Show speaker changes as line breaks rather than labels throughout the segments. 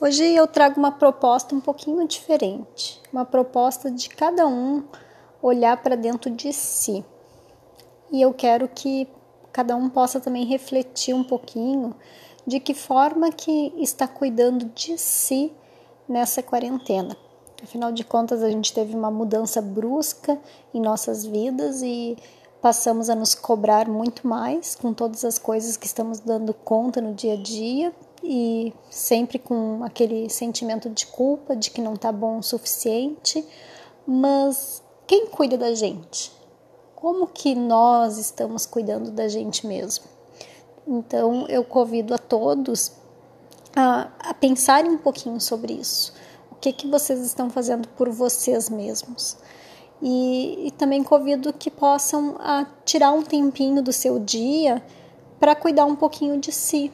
Hoje eu trago uma proposta um pouquinho diferente, uma proposta de cada um olhar para dentro de si. E eu quero que cada um possa também refletir um pouquinho de que forma que está cuidando de si nessa quarentena. Afinal de contas, a gente teve uma mudança brusca em nossas vidas e passamos a nos cobrar muito mais com todas as coisas que estamos dando conta no dia a dia e sempre com aquele sentimento de culpa de que não está bom o suficiente. Mas quem cuida da gente? Como que nós estamos cuidando da gente mesmo? Então eu convido a todos a, a pensarem um pouquinho sobre isso. O que, que vocês estão fazendo por vocês mesmos? E, e também convido que possam a, tirar um tempinho do seu dia para cuidar um pouquinho de si,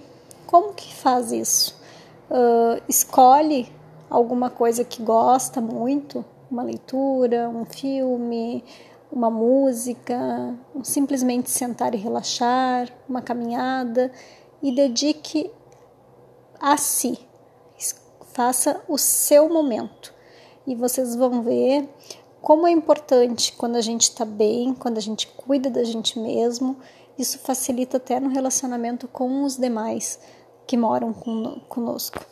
como que faz isso? Uh, escolhe alguma coisa que gosta muito, uma leitura, um filme, uma música, um simplesmente sentar e relaxar, uma caminhada e dedique a si. Faça o seu momento e vocês vão ver como é importante quando a gente está bem, quando a gente cuida da gente mesmo. Isso facilita até no relacionamento com os demais que moram conosco.